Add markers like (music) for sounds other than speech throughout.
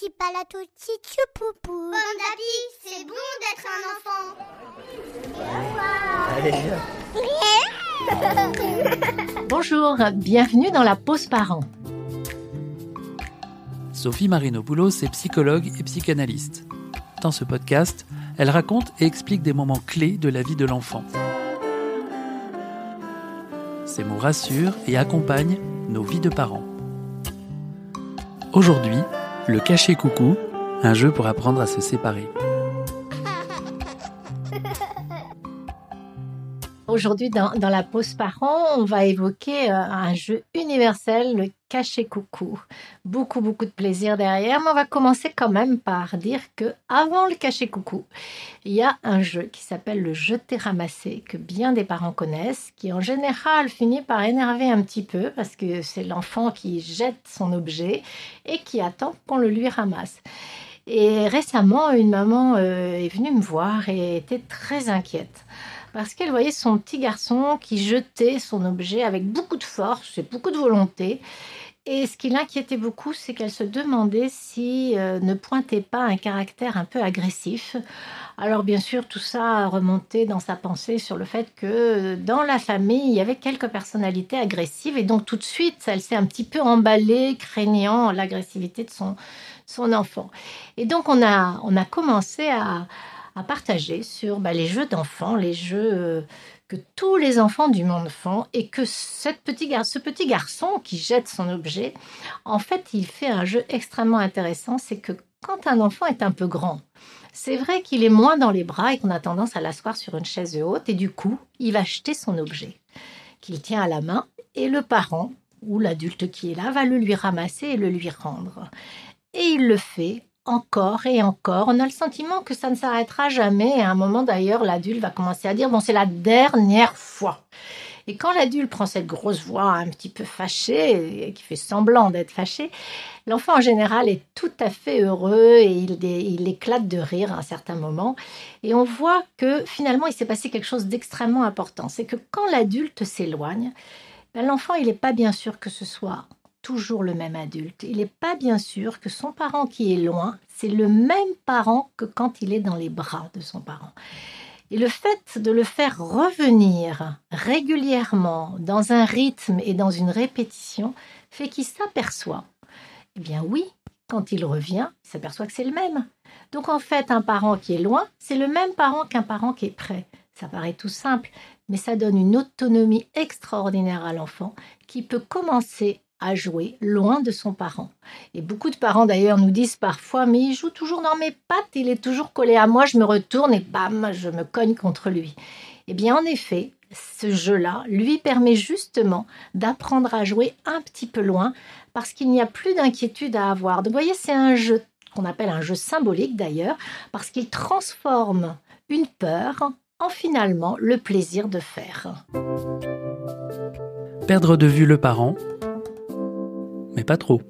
petit palato tchou poupou. Bon c'est bon d'être un enfant. (laughs) Bonjour, bienvenue dans la pause parent. Sophie Marinopoulos est psychologue et psychanalyste. Dans ce podcast, elle raconte et explique des moments clés de la vie de l'enfant. Ces mots rassurent et accompagnent nos vies de parents. Aujourd'hui, le cachet coucou, un jeu pour apprendre à se séparer. Aujourd'hui, dans, la pause parent, on va évoquer euh, un jeu universel, le cachet coucou. Beaucoup, beaucoup de plaisir derrière, mais on va commencer quand même par dire que avant le cachet coucou, il y a un jeu qui s'appelle le jeter ramasser que bien des parents connaissent, qui en général finit par énerver un petit peu parce que c'est l'enfant qui jette son objet et qui attend qu'on le lui ramasse. Et récemment, une maman euh, est venue me voir et était très inquiète parce qu'elle voyait son petit garçon qui jetait son objet avec beaucoup de force et beaucoup de volonté. Et ce qui l'inquiétait beaucoup, c'est qu'elle se demandait si euh, ne pointait pas un caractère un peu agressif. Alors bien sûr, tout ça remontait dans sa pensée sur le fait que euh, dans la famille, il y avait quelques personnalités agressives et donc tout de suite, elle s'est un petit peu emballée, craignant l'agressivité de son, son enfant. Et donc on a, on a commencé à, à partager sur bah, les jeux d'enfants, les jeux euh, que tous les enfants du monde font et que ce petit garçon qui jette son objet, en fait, il fait un jeu extrêmement intéressant. C'est que quand un enfant est un peu grand, c'est vrai qu'il est moins dans les bras et qu'on a tendance à l'asseoir sur une chaise haute et du coup, il va jeter son objet qu'il tient à la main et le parent ou l'adulte qui est là va le lui ramasser et le lui rendre. Et il le fait encore et encore. On a le sentiment que ça ne s'arrêtera jamais. Et à un moment d'ailleurs, l'adulte va commencer à dire bon, c'est la dernière fois. Et quand l'adulte prend cette grosse voix un petit peu fâchée, et qui fait semblant d'être fâché, l'enfant en général est tout à fait heureux et il, éclate de rire à un certain moment. Et on voit que finalement, il s'est passé quelque chose d'extrêmement important. C'est que quand l'adulte s'éloigne, ben, l'enfant, il n'est pas bien sûr que ce soit toujours le même adulte. Il n'est pas bien sûr que son parent qui est loin, c'est le même parent que quand il est dans les bras de son parent. Et le fait de le faire revenir régulièrement dans un rythme et dans une répétition fait qu'il s'aperçoit. Eh bien oui, quand il revient, il s'aperçoit que c'est le même. Donc en fait, un parent qui est loin, c'est le même parent qu'un parent qui est près. Ça paraît tout simple, mais ça donne une autonomie extraordinaire à l'enfant qui peut commencer à jouer loin de son parent. Et beaucoup de parents d'ailleurs nous disent parfois mais il joue toujours dans mes pattes, il est toujours collé à moi, je me retourne et bam, je me cogne contre lui. Eh bien en effet, ce jeu-là lui permet justement d'apprendre à jouer un petit peu loin parce qu'il n'y a plus d'inquiétude à avoir. Donc vous voyez, c'est un jeu qu'on appelle un jeu symbolique d'ailleurs parce qu'il transforme une peur en finalement le plaisir de faire. Perdre de vue le parent, trop.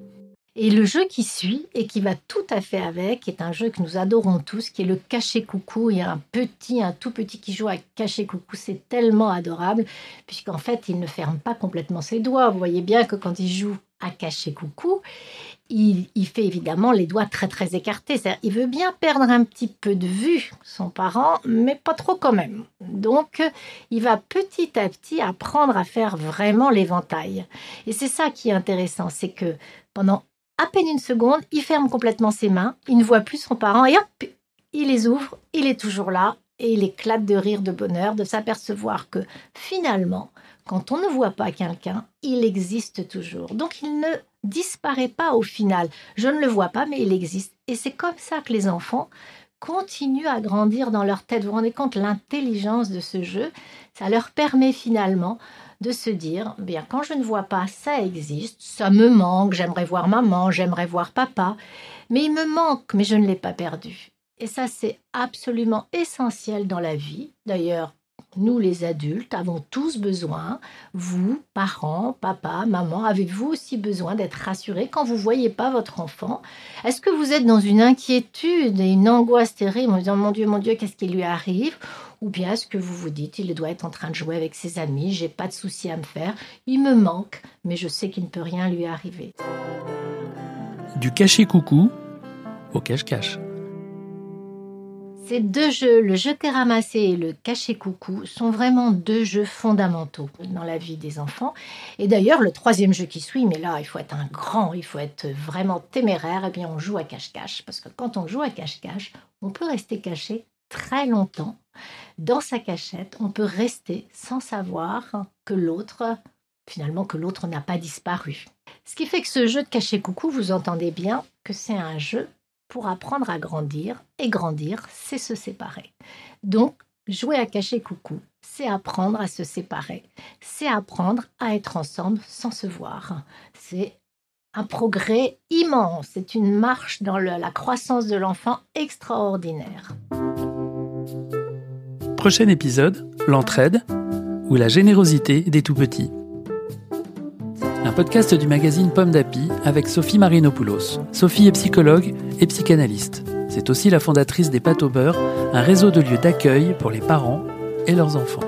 Et le jeu qui suit et qui va tout à fait avec est un jeu que nous adorons tous, qui est le cacher coucou. Il y a un petit, un tout petit qui joue à cacher coucou. C'est tellement adorable, puisqu'en fait, il ne ferme pas complètement ses doigts. Vous voyez bien que quand il joue à cacher coucou, il, fait évidemment les doigts très très écartés. Il veut bien perdre un petit peu de vue son parent, mais pas trop quand même. Donc, il va petit à petit apprendre à faire vraiment l'éventail. Et c'est ça qui est intéressant, c'est que pendant à peine une seconde, il ferme complètement ses mains, il ne voit plus son parent et hop, il les ouvre, il est toujours là et il éclate de rire de bonheur de s'apercevoir que finalement, quand on ne voit pas quelqu'un, il existe toujours. Donc il ne disparaît pas au final. Je ne le vois pas, mais il existe. Et c'est comme ça que les enfants continuent à grandir dans leur tête. Vous vous rendez compte l'intelligence de ce jeu Ça leur permet finalement de se dire, bien quand je ne vois pas, ça existe, ça me manque, j'aimerais voir maman, j'aimerais voir papa, mais il me manque, mais je ne l'ai pas perdu. Et ça, c'est absolument essentiel dans la vie. D'ailleurs, nous les adultes avons tous besoin, vous, parents, papa, maman, avez-vous aussi besoin d'être rassurés quand vous ne voyez pas votre enfant? Est-ce que vous êtes dans une inquiétude et une angoisse terrible en disant mon Dieu, mon Dieu, qu'est-ce qui lui arrive? Ou bien est-ce que vous vous dites, il doit être en train de jouer avec ses amis, j'ai pas de souci à me faire, il me manque, mais je sais qu'il ne peut rien lui arriver. Du cachet coucou au cache-cache. Ces deux jeux, le jeter ramasser et le cacher coucou, sont vraiment deux jeux fondamentaux dans la vie des enfants. Et d'ailleurs, le troisième jeu qui suit, mais là, il faut être un grand, il faut être vraiment téméraire, eh bien, on joue à cache-cache. Parce que quand on joue à cache-cache, on peut rester caché très longtemps dans sa cachette. On peut rester sans savoir que l'autre, finalement, que l'autre n'a pas disparu. Ce qui fait que ce jeu de cacher coucou, vous entendez bien que c'est un jeu pour apprendre à grandir. Et grandir, c'est se séparer. Donc, jouer à cacher coucou, c'est apprendre à se séparer. C'est apprendre à être ensemble sans se voir. C'est un progrès immense. C'est une marche dans la croissance de l'enfant extraordinaire. Prochain épisode, l'entraide ou la générosité des tout-petits un podcast du magazine Pomme d'Api avec Sophie Marinopoulos. Sophie est psychologue et psychanalyste. C'est aussi la fondatrice des Pâtes au beurre, un réseau de lieux d'accueil pour les parents et leurs enfants.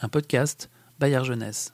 Un podcast Bayard Jeunesse.